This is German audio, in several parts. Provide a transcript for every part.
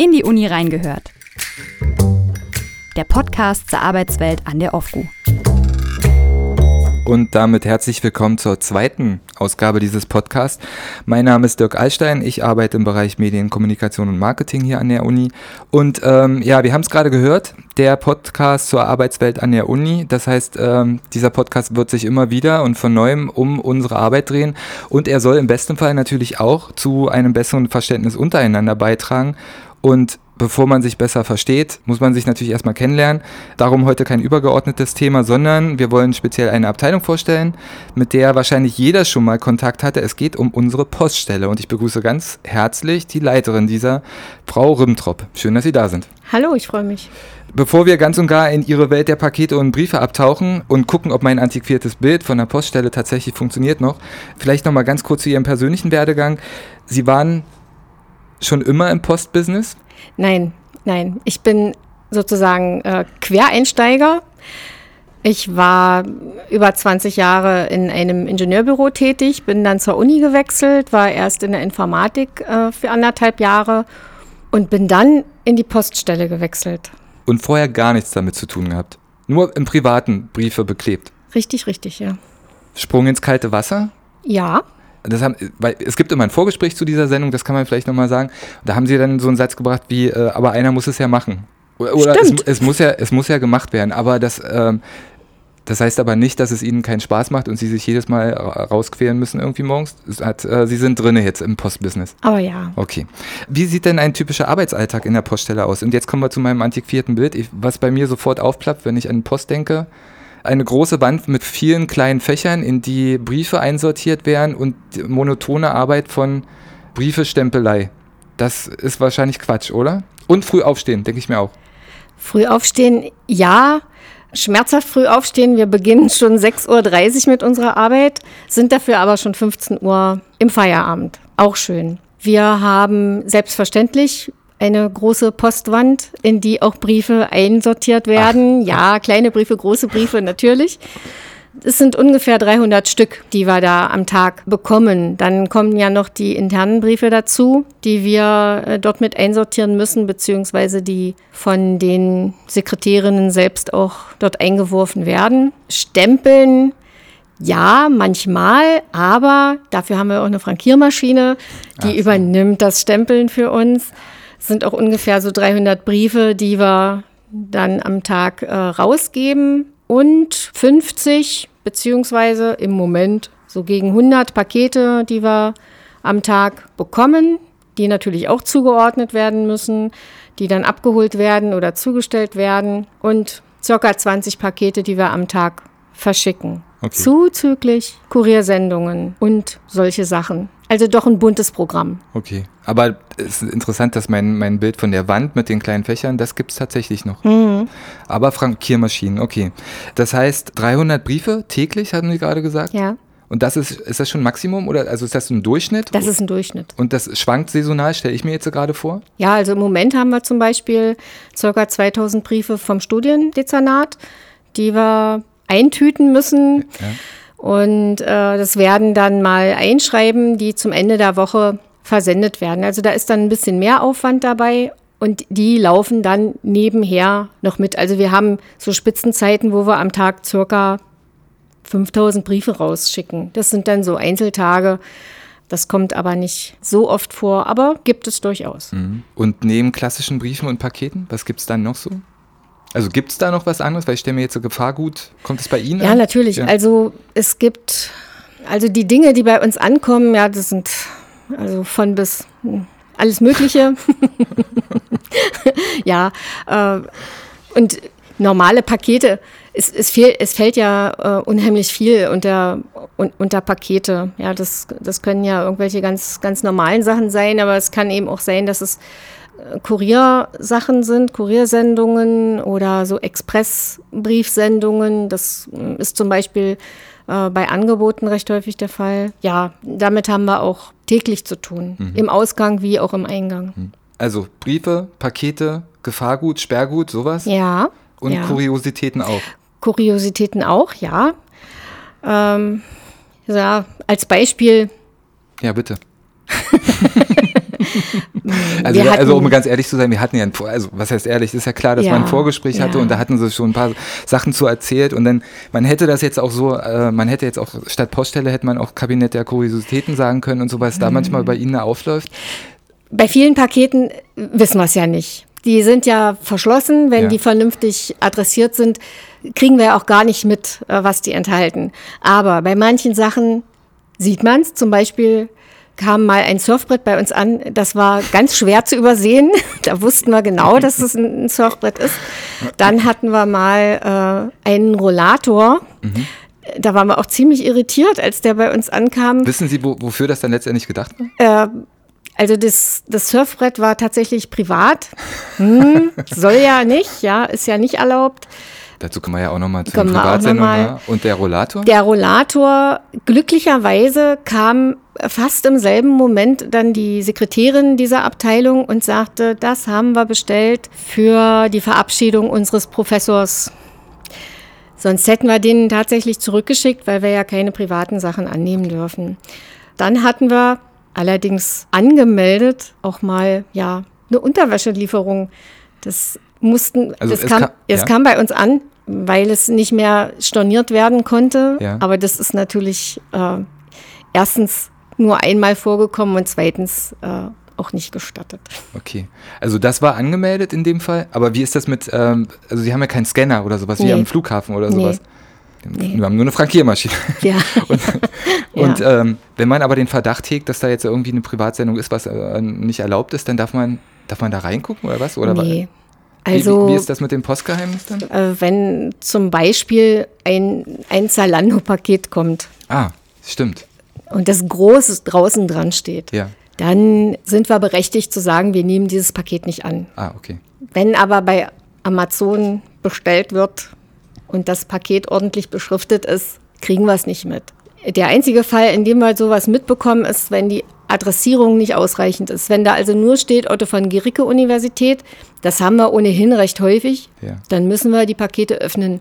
In die Uni reingehört. Der Podcast zur Arbeitswelt an der OFGU. Und damit herzlich willkommen zur zweiten Ausgabe dieses Podcasts. Mein Name ist Dirk Allstein. Ich arbeite im Bereich Medien, Kommunikation und Marketing hier an der Uni. Und ähm, ja, wir haben es gerade gehört, der Podcast zur Arbeitswelt an der Uni. Das heißt, ähm, dieser Podcast wird sich immer wieder und von neuem um unsere Arbeit drehen. Und er soll im besten Fall natürlich auch zu einem besseren Verständnis untereinander beitragen. Und bevor man sich besser versteht, muss man sich natürlich erstmal kennenlernen. Darum heute kein übergeordnetes Thema, sondern wir wollen speziell eine Abteilung vorstellen, mit der wahrscheinlich jeder schon mal Kontakt hatte. Es geht um unsere Poststelle und ich begrüße ganz herzlich die Leiterin dieser, Frau Rimtrop. Schön, dass Sie da sind. Hallo, ich freue mich. Bevor wir ganz und gar in Ihre Welt der Pakete und Briefe abtauchen und gucken, ob mein antiquiertes Bild von der Poststelle tatsächlich funktioniert noch, vielleicht noch mal ganz kurz zu Ihrem persönlichen Werdegang. Sie waren schon immer im Postbusiness? Nein, nein. Ich bin sozusagen äh, Quereinsteiger. Ich war über 20 Jahre in einem Ingenieurbüro tätig, bin dann zur Uni gewechselt, war erst in der Informatik äh, für anderthalb Jahre und bin dann in die Poststelle gewechselt. Und vorher gar nichts damit zu tun gehabt? Nur im privaten Briefe beklebt? Richtig, richtig, ja. Sprung ins kalte Wasser? Ja, das haben, weil es gibt immer ein Vorgespräch zu dieser Sendung, das kann man vielleicht nochmal sagen. Da haben sie dann so einen Satz gebracht wie, äh, aber einer muss es ja machen. Oder es, es, muss ja, es muss ja gemacht werden, aber das, ähm, das heißt aber nicht, dass es ihnen keinen Spaß macht und sie sich jedes Mal rausqueren müssen irgendwie morgens. Hat, äh, sie sind drinne jetzt im Postbusiness. Aber ja. Okay. Wie sieht denn ein typischer Arbeitsalltag in der Poststelle aus? Und jetzt kommen wir zu meinem antiquierten Bild, ich, was bei mir sofort aufplappt, wenn ich an Post denke eine große Wand mit vielen kleinen Fächern, in die Briefe einsortiert werden und monotone Arbeit von Briefestempelei. Das ist wahrscheinlich Quatsch, oder? Und früh aufstehen, denke ich mir auch. Früh aufstehen, ja. Schmerzhaft früh aufstehen. Wir beginnen schon 6.30 Uhr mit unserer Arbeit, sind dafür aber schon 15 Uhr im Feierabend. Auch schön. Wir haben selbstverständlich eine große Postwand, in die auch Briefe einsortiert werden. Ach. Ja, kleine Briefe, große Briefe natürlich. Es sind ungefähr 300 Stück, die wir da am Tag bekommen. Dann kommen ja noch die internen Briefe dazu, die wir äh, dort mit einsortieren müssen, beziehungsweise die von den Sekretärinnen selbst auch dort eingeworfen werden. Stempeln ja, manchmal, aber dafür haben wir auch eine Frankiermaschine, die so. übernimmt das Stempeln für uns. Es sind auch ungefähr so 300 Briefe, die wir dann am Tag äh, rausgeben und 50 beziehungsweise im Moment so gegen 100 Pakete, die wir am Tag bekommen, die natürlich auch zugeordnet werden müssen, die dann abgeholt werden oder zugestellt werden und circa 20 Pakete, die wir am Tag verschicken. Okay. Zuzüglich Kuriersendungen und solche Sachen. Also doch ein buntes Programm. Okay. Aber es ist interessant, dass mein, mein Bild von der Wand mit den kleinen Fächern, das gibt es tatsächlich noch. Mhm. Aber Frankiermaschinen, okay. Das heißt, 300 Briefe täglich, hatten Sie gerade gesagt? Ja. Und das ist, ist das schon Maximum oder also ist das ein Durchschnitt? Das ist ein Durchschnitt. Und das schwankt saisonal, stelle ich mir jetzt gerade vor? Ja, also im Moment haben wir zum Beispiel ca. 2000 Briefe vom Studiendezernat, die wir eintüten müssen. Ja. Und äh, das werden dann mal Einschreiben, die zum Ende der Woche versendet werden. Also da ist dann ein bisschen mehr Aufwand dabei und die laufen dann nebenher noch mit. Also wir haben so Spitzenzeiten, wo wir am Tag circa 5000 Briefe rausschicken. Das sind dann so Einzeltage. Das kommt aber nicht so oft vor, aber gibt es durchaus. Mhm. Und neben klassischen Briefen und Paketen, was gibt es dann noch so? Also gibt es da noch was anderes? Weil ich stelle mir jetzt so Gefahrgut, kommt es bei Ihnen Ja, an? natürlich. Ja. Also es gibt, also die Dinge, die bei uns ankommen, ja, das sind also von bis hm, alles Mögliche. ja, äh, und normale Pakete, es, es, fehl, es fällt ja äh, unheimlich viel unter, un, unter Pakete. Ja, das, das können ja irgendwelche ganz, ganz normalen Sachen sein, aber es kann eben auch sein, dass es Kuriersachen sind, Kuriersendungen oder so Expressbriefsendungen. Das mm, ist zum Beispiel äh, bei Angeboten recht häufig der Fall. Ja, damit haben wir auch täglich zu tun, mhm. im Ausgang wie auch im Eingang. Mhm. Also Briefe, Pakete, Gefahrgut, Sperrgut, sowas? Ja. Und ja. Kuriositäten auch? Kuriositäten auch, ja. Ähm, ja, als Beispiel. Ja, bitte. Also, ja, also hatten- um ganz ehrlich zu sein, wir hatten ja, ein, also was heißt ehrlich, ist ja klar, dass Ja, man ein Vorgespräch hatte ja. und da hatten sie schon ein paar Sachen zu erzählt und dann, man hätte das jetzt auch so, äh, man hätte jetzt auch statt Poststelle hätte man auch Kabinett der Kuriositäten sagen können und so, was Mhm. da manchmal bei Ihnen aufläuft. Bei vielen Paketen wissen wir es ja nicht. Die sind ja verschlossen. Wenn Ja. die vernünftig adressiert sind, kriegen wir ja auch gar nicht mit, äh, was die enthalten. Aber bei manchen Sachen sieht man es. Zum Beispiel kam mal ein Surfbrett bei uns an. Das war ganz schwer zu übersehen. Da wussten wir genau, dass es ein Surfbrett ist. Dann hatten wir mal äh, einen Rollator. Da waren wir auch ziemlich irritiert, als der bei uns ankam. Wissen Sie, wo, wofür das dann letztendlich gedacht war? Also das, das Surfbrett war tatsächlich privat. Hm, soll ja nicht, ja, ist ja nicht erlaubt. Dazu kommen wir ja auch nochmal zu den noch Privatsendungen. ja. Und der Rollator? Der Rollator, glücklicherweise kam fast im selben Moment dann die Sekretärin dieser Abteilung und sagte, das haben wir bestellt für die Verabschiedung unseres Professors. Sonst hätten wir den tatsächlich zurückgeschickt, weil wir ja keine privaten Sachen annehmen dürfen. Dann hatten wir allerdings angemeldet auch mal ja eine Unterwäschelieferung. Das mussten, Also das es kam, kam- es ja. kam bei uns an, weil es nicht mehr storniert werden konnte. Ja. Aber das ist natürlich äh, erstens nur einmal vorgekommen und zweitens äh, auch nicht gestattet. Okay. Also das war angemeldet in dem Fall, aber wie ist das mit, ähm, also Sie haben ja keinen Scanner oder sowas wie Nee. am Flughafen oder sowas. Nee. Wir haben nur eine Frankiermaschine. Ja. Und, Ja. und ähm, wenn man aber den Verdacht hegt, dass da jetzt irgendwie eine Privatsendung ist, was äh, nicht erlaubt ist, dann darf man, darf man da reingucken oder was? Oder nee. wie, Also wie, wie ist das mit dem Postgeheimnis dann? äh, wenn zum Beispiel ein, ein Zalando-Paket kommt Ah, stimmt. Und das Großes draußen dran steht, Ja. dann sind wir berechtigt zu sagen, wir nehmen dieses Paket nicht an. Ah, okay. Wenn aber bei Amazon bestellt wird und das Paket ordentlich beschriftet ist, kriegen wir es nicht mit. Der einzige Fall, in dem wir sowas mitbekommen, ist, wenn die Adressierung nicht ausreichend ist. Wenn da also nur steht Otto von Gericke Universität, das haben wir ohnehin recht häufig, Ja. dann müssen wir die Pakete öffnen,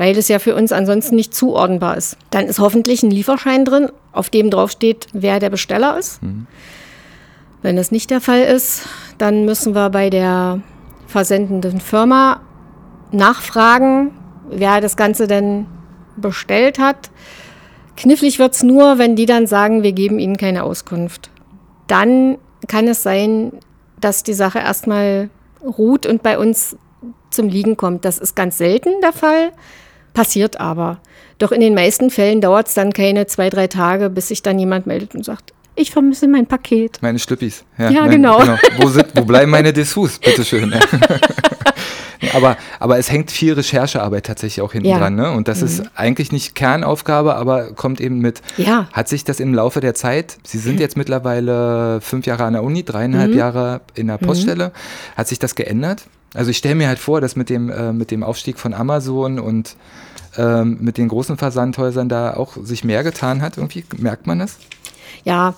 weil es ja für uns ansonsten nicht zuordnenbar ist. Dann ist hoffentlich ein Lieferschein drin, auf dem drauf steht, wer der Besteller ist. Wenn das nicht der Fall ist, dann müssen wir bei der versendenden Firma nachfragen, wer das Ganze denn bestellt hat. Knifflig wird es nur, wenn die dann sagen, wir geben ihnen keine Auskunft. Dann kann es sein, dass die Sache erstmal ruht und bei uns zum Liegen kommt. Das ist ganz selten der Fall, passiert aber. Doch in den meisten Fällen dauert es dann keine zwei, drei Tage, bis sich dann jemand meldet und sagt, ich vermisse mein Paket. Meine Schlüppis. Ja, genau. Wo, sind, wo bleiben meine Dessous? Bitteschön. aber, aber es hängt viel Recherchearbeit tatsächlich auch hinten Ja. Mhm. dran. Ne? Und das ist eigentlich nicht Kernaufgabe, aber kommt eben mit. Ja. Hat sich das im Laufe der Zeit, Sie sind jetzt mittlerweile fünf Jahre an der Uni, dreieinhalb Mhm. Jahre in der Poststelle, hat sich das geändert? Also ich stelle mir halt vor, dass mit dem, äh, mit dem Aufstieg von Amazon und ähm, mit den großen Versandhäusern da auch sich mehr getan hat. Irgendwie merkt man das? Ja,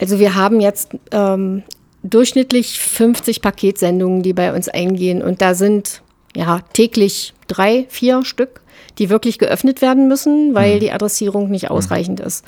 also wir haben jetzt ähm, durchschnittlich 50 Paketsendungen, die bei uns eingehen. Und da sind ja täglich drei, vier Stück, die wirklich geöffnet werden müssen, weil die Adressierung nicht ausreichend ist.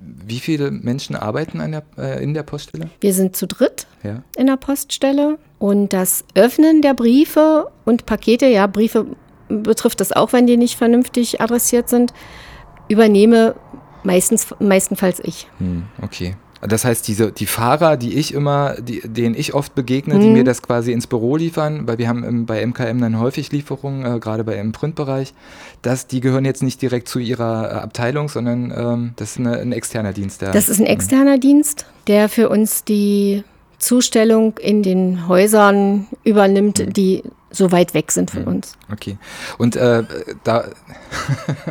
Wie viele Menschen arbeiten an der, äh, in der Poststelle? Wir sind zu dritt Ja. in der Poststelle und das Öffnen der Briefe und Pakete, ja, Briefe betrifft das auch, wenn die nicht vernünftig adressiert sind, übernehme meistens, meistenfalls ich. Hm, okay. Das heißt, diese, die Fahrer, die ich immer, die, denen ich oft begegne, Mhm. die mir das quasi ins Büro liefern, weil wir haben im, bei MKM dann häufig Lieferungen, äh, gerade bei im Printbereich, dass die gehören jetzt nicht direkt zu ihrer äh, Abteilung, sondern ähm, das ist eine, ein externer Dienst. Der, Das ist ein externer Dienst, der für uns die Zustellung in den Häusern übernimmt, die so weit weg sind von uns. Okay. Und äh, da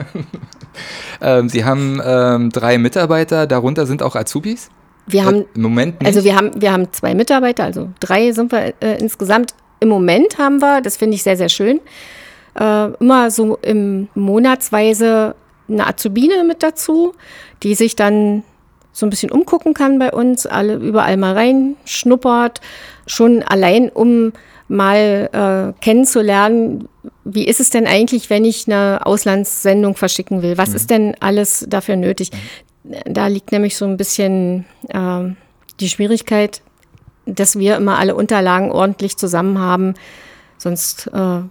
ähm, Sie haben ähm, drei Mitarbeiter, darunter sind auch Azubis? Wir haben, äh, Moment nicht. also wir haben, wir haben zwei Mitarbeiter, also drei sind wir äh, insgesamt. Im Moment haben wir, das finde ich sehr, sehr schön, äh, immer so im Monatsweise eine Azubine mit dazu, die sich dann so ein bisschen umgucken kann bei uns, alle überall mal reinschnuppert, schon allein um mal äh, kennenzulernen, wie ist es denn eigentlich, wenn ich eine Auslandssendung verschicken will? Was ist denn alles dafür nötig? Da liegt nämlich so ein bisschen ähm, die Schwierigkeit. dass wir immer alle Unterlagen ordentlich zusammen haben. Sonst äh,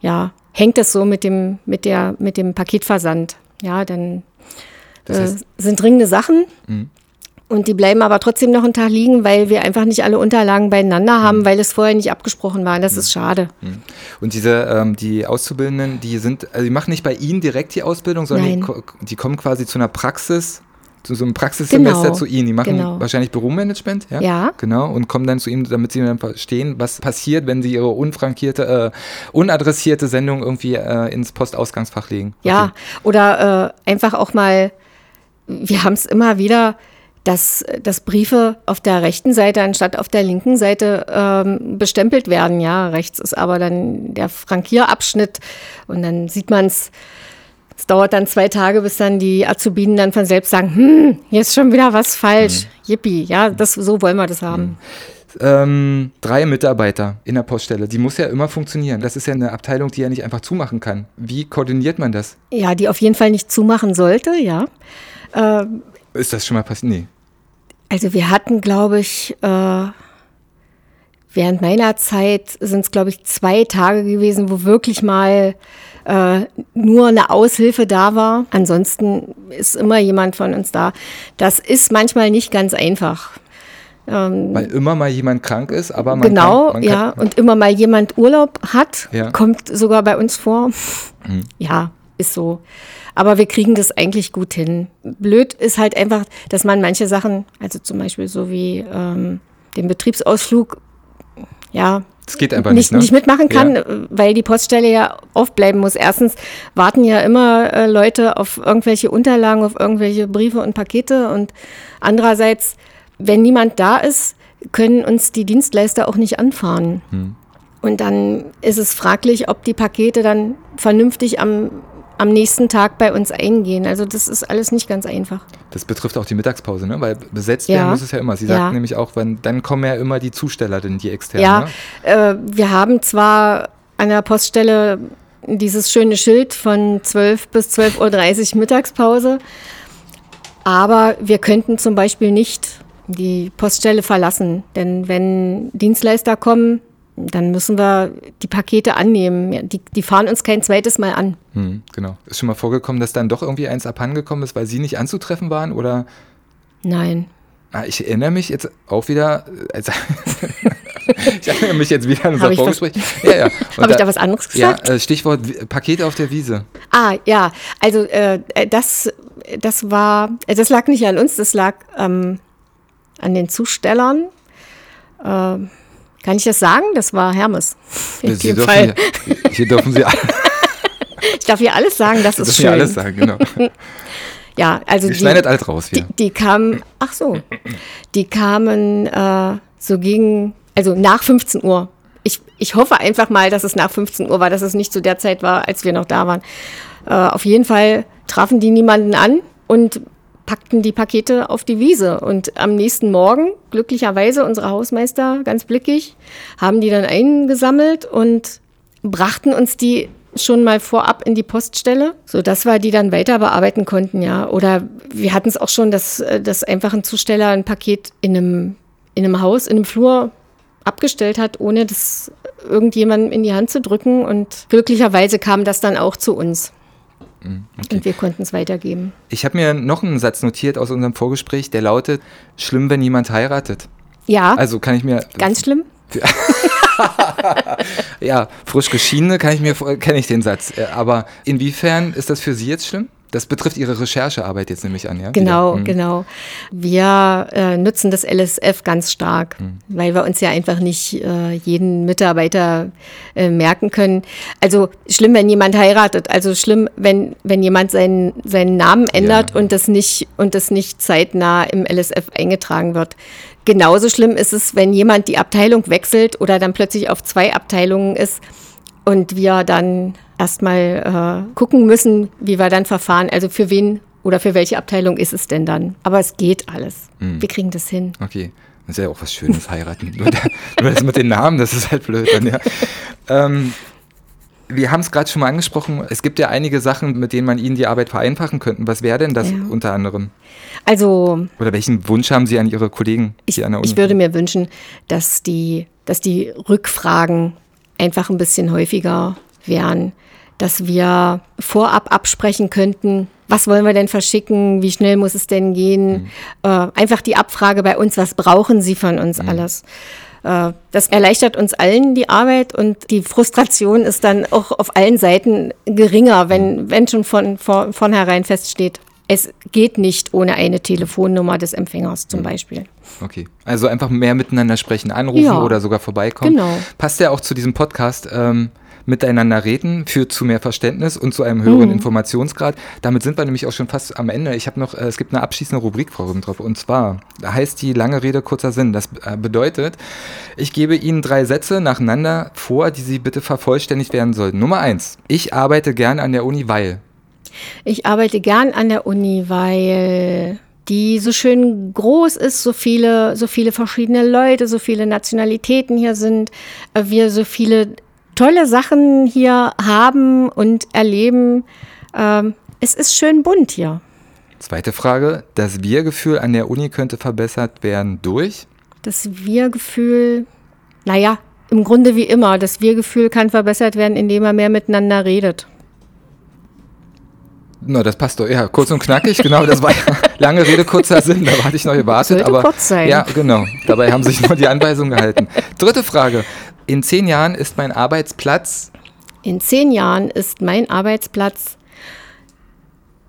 ja, hängt es so mit dem, mit der, mit dem Paketversand. Ja, dann Das äh, heißt- sind dringende Sachen. Mhm. Und die bleiben aber trotzdem noch einen Tag liegen, weil wir einfach nicht alle Unterlagen beieinander haben, weil es vorher nicht abgesprochen war. Das ist schade. Und diese, ähm, die Auszubildenden, die sind, also die machen nicht bei Ihnen direkt die Ausbildung, sondern die, die kommen quasi zu einer Praxis, zu so einem Praxissemester Genau. zu Ihnen. Die machen Genau. wahrscheinlich Büromanagement, ja? Ja. Genau, und kommen dann zu Ihnen, damit Sie dann verstehen, was passiert, wenn Sie Ihre unfrankierte, äh, unadressierte Sendung irgendwie äh, ins Postausgangsfach legen. Ja, oder äh, einfach auch mal, wir haben es immer wieder, dass, dass Briefe auf der rechten Seite anstatt auf der linken Seite ähm, bestempelt werden. Ja, rechts ist aber dann der Frankierabschnitt und dann sieht man es. Es dauert dann zwei Tage, bis dann die Azubinen dann von selbst sagen, hm, hier ist schon wieder was falsch. Yippie, ja, das, so wollen wir das haben. Ähm, drei Mitarbeiter in der Poststelle, die muss ja immer funktionieren. Das ist ja eine Abteilung, die ja nicht einfach zumachen kann. Wie koordiniert man das? Ja, die auf jeden Fall nicht zumachen sollte, ja. Ist das schon mal passiert? Nee. Also wir hatten, glaube ich, äh, während meiner Zeit sind es, glaube ich, zwei Tage gewesen, wo wirklich mal äh, nur eine Aushilfe da war. Ansonsten ist immer jemand von uns da. Das ist manchmal nicht ganz einfach. Weil immer mal jemand krank ist, aber man genau, kann, man kann, ja. Und immer mal jemand Urlaub hat, Ja. Mhm. kommt sogar bei uns vor. Ja, ist so. Aber wir kriegen das eigentlich gut hin. Blöd ist halt einfach, dass man manche Sachen, also zum Beispiel so wie ähm, den Betriebsausflug, ja, Das geht einfach nicht, nicht, ne? nicht mitmachen kann, Ja. äh, weil die Poststelle ja aufbleiben muss. Erstens warten ja immer äh, Leute auf irgendwelche Unterlagen, auf irgendwelche Briefe und Pakete und andererseits, wenn niemand da ist, können uns die Dienstleister auch nicht anfahren. Hm. Und dann ist es fraglich, ob die Pakete dann vernünftig am, am nächsten Tag bei uns eingehen. Also das ist alles nicht ganz einfach. Das betrifft auch die Mittagspause, ne? Weil besetzt Ja. werden muss es ja immer. Sie Ja. sagten nämlich auch, wenn, dann kommen ja immer die Zusteller, denn die externen. Ja, Ne? äh, wir haben zwar an der Poststelle dieses schöne Schild von 12 bis 12.30 Uhr Mittagspause, aber wir könnten zum Beispiel nicht die Poststelle verlassen, denn wenn Dienstleister kommen, dann müssen wir die Pakete annehmen. Ja, Die, die fahren uns kein zweites Mal an. Hm, genau. Ist schon mal vorgekommen, dass dann doch irgendwie eins abhandengekommen ist, weil Sie nicht anzutreffen waren? Oder Nein. ah, ich erinnere mich jetzt auch wieder, äh, also ich erinnere mich jetzt wieder an unser Vorgespräch. Ja, ja. Habe ich da was anderes gesagt? Ja, äh, Stichwort Pakete auf der Wiese. Ah, ja, also äh, das, das war, äh, das lag nicht an uns, das lag ähm, an den Zustellern. Ähm, kann ich das sagen? Das war Hermes. In Sie dürfen Fall. Hier, hier dürfen Sie, Ich darf hier alles sagen, das Sie ist schön. hier alles sagen, genau. Ja, also Wir die, schneiden alles raus. die, Wir. die kamen, ach so, die kamen äh, so gegen, also nach 15 Uhr. Ich, ich hoffe einfach mal, dass es nach 15 Uhr war, dass es nicht zu der Zeit war, als wir noch da waren. Äh, auf jeden Fall trafen die niemanden an und packten die Pakete auf die Wiese. Und am nächsten Morgen, glücklicherweise, unsere Hausmeister, ganz blickig, haben die dann eingesammelt und brachten uns die schon mal vorab in die Poststelle, sodass wir die dann weiter bearbeiten konnten, ja. Oder wir hatten es auch schon, dass, äh, dass einfach ein Zusteller ein Paket in einem, in einem Haus, in einem Flur abgestellt hat, ohne das irgendjemandem in die Hand zu drücken. Und glücklicherweise kam das dann auch zu uns. Und wir konnten es weitergeben. Ich habe mir noch einen Satz notiert aus unserem Vorgespräch, der lautet: Schlimm, wenn jemand heiratet. Ja, Also kann ich mir ganz schlimm. ja frisch geschiedene kann ich mir kenne ich den Satz. Äh, Aber inwiefern ist das für Sie jetzt schlimm? Das betrifft Ihre Recherchearbeit jetzt nämlich an, ja? Genau. Mhm. genau. Wir äh, nutzen das LSF ganz stark, weil wir uns ja einfach nicht äh, jeden Mitarbeiter äh, merken können. Also schlimm, wenn jemand heiratet. Also schlimm, wenn, wenn jemand seinen, seinen Namen ändert Ja. und das nicht und das nicht zeitnah im LSF eingetragen wird. Genauso schlimm ist es, wenn jemand die Abteilung wechselt oder dann plötzlich auf zwei Abteilungen ist und wir dann erstmal äh, gucken müssen, wie wir dann verfahren. Also für wen oder für welche Abteilung ist es denn dann? Aber es geht alles. Wir kriegen das hin. Okay. Das ist ja auch was Schönes, heiraten. nur, der, nur das mit den Namen, das ist halt blöd dann, ja. Ähm, Wir haben es gerade schon mal angesprochen. Es gibt ja einige Sachen, mit denen man Ihnen die Arbeit vereinfachen könnte. Was wäre denn das Ja. unter anderem? Also Oder welchen Wunsch haben Sie an Ihre Kollegen ich, an der Uni? ich würde mir wünschen, dass die, dass die Rückfragen einfach ein bisschen häufiger wären, dass wir vorab absprechen könnten, was wollen wir denn verschicken, wie schnell muss es denn gehen. Äh, einfach die Abfrage bei uns, was brauchen Sie von uns alles. Äh, Das erleichtert uns allen die Arbeit und die Frustration ist dann auch auf allen Seiten geringer, wenn, wenn schon von, von vornherein feststeht, es geht nicht ohne eine Telefonnummer des Empfängers zum Beispiel. Okay. Also einfach mehr miteinander sprechen, anrufen Ja. oder sogar vorbeikommen. Genau. Passt ja auch zu diesem Podcast. Ähm, miteinander reden führt zu mehr Verständnis und zu einem höheren Informationsgrad. Damit sind wir nämlich auch schon fast am Ende. Ich habe noch, äh, es gibt eine abschließende Rubrik, Frau Rübentrop, und zwar heißt die lange Rede, kurzer Sinn. Das äh, bedeutet, ich gebe Ihnen drei Sätze nacheinander vor, die Sie bitte vervollständigt werden sollten. Nummer eins. Ich arbeite gern an der Uni, weil. Ich arbeite gern an der Uni, weil die so schön groß ist, so viele, so viele verschiedene Leute, so viele Nationalitäten hier sind, äh, wir so viele tolle Sachen hier haben und erleben. Ähm, es ist schön bunt hier. Zweite Frage. Das Wir-Gefühl an der Uni könnte verbessert werden durch. Das Wir-Gefühl, naja, im Grunde wie immer, das Wir-Gefühl kann verbessert werden, indem man mehr miteinander redet. Na, das passt doch. Ja, kurz und knackig, genau. Das war ja lange Rede, kurzer Sinn. Da hatte ich noch gewartet. Sollte aber, kurz sein. Ja, genau. Dabei haben sich nur die Anweisungen gehalten. Dritte Frage. In zehn Jahren ist mein Arbeitsplatz. In zehn Jahren ist mein Arbeitsplatz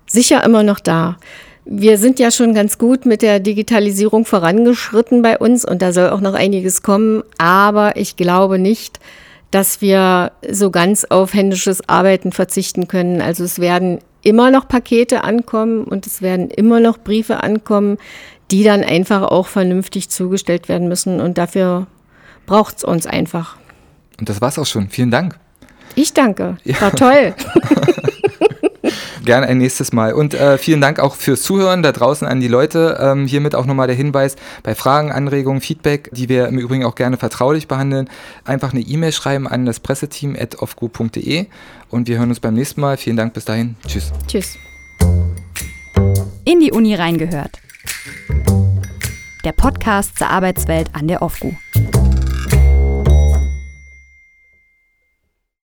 sicher immer noch da. Wir sind ja schon ganz gut mit der Digitalisierung vorangeschritten bei uns und da soll auch noch einiges kommen, aber ich glaube nicht, dass wir so ganz auf händisches Arbeiten verzichten können. Also es werden immer noch Pakete ankommen und es werden immer noch Briefe ankommen, die dann einfach auch vernünftig zugestellt werden müssen und dafür braucht es uns einfach. Und das war's auch schon. Vielen Dank. Ich danke. War toll. Gerne ein nächstes Mal. Und äh, vielen Dank auch fürs Zuhören da draußen an die Leute. Ähm, hiermit auch nochmal der Hinweis, bei Fragen, Anregungen, Feedback, die wir im Übrigen auch gerne vertraulich behandeln, einfach eine E-Mail schreiben an das Presseteam at offgroup.de und wir hören uns beim nächsten Mal. Vielen Dank, bis dahin. Tschüss. Tschüss. In die Uni reingehört. Der Podcast zur Arbeitswelt an der OFGU.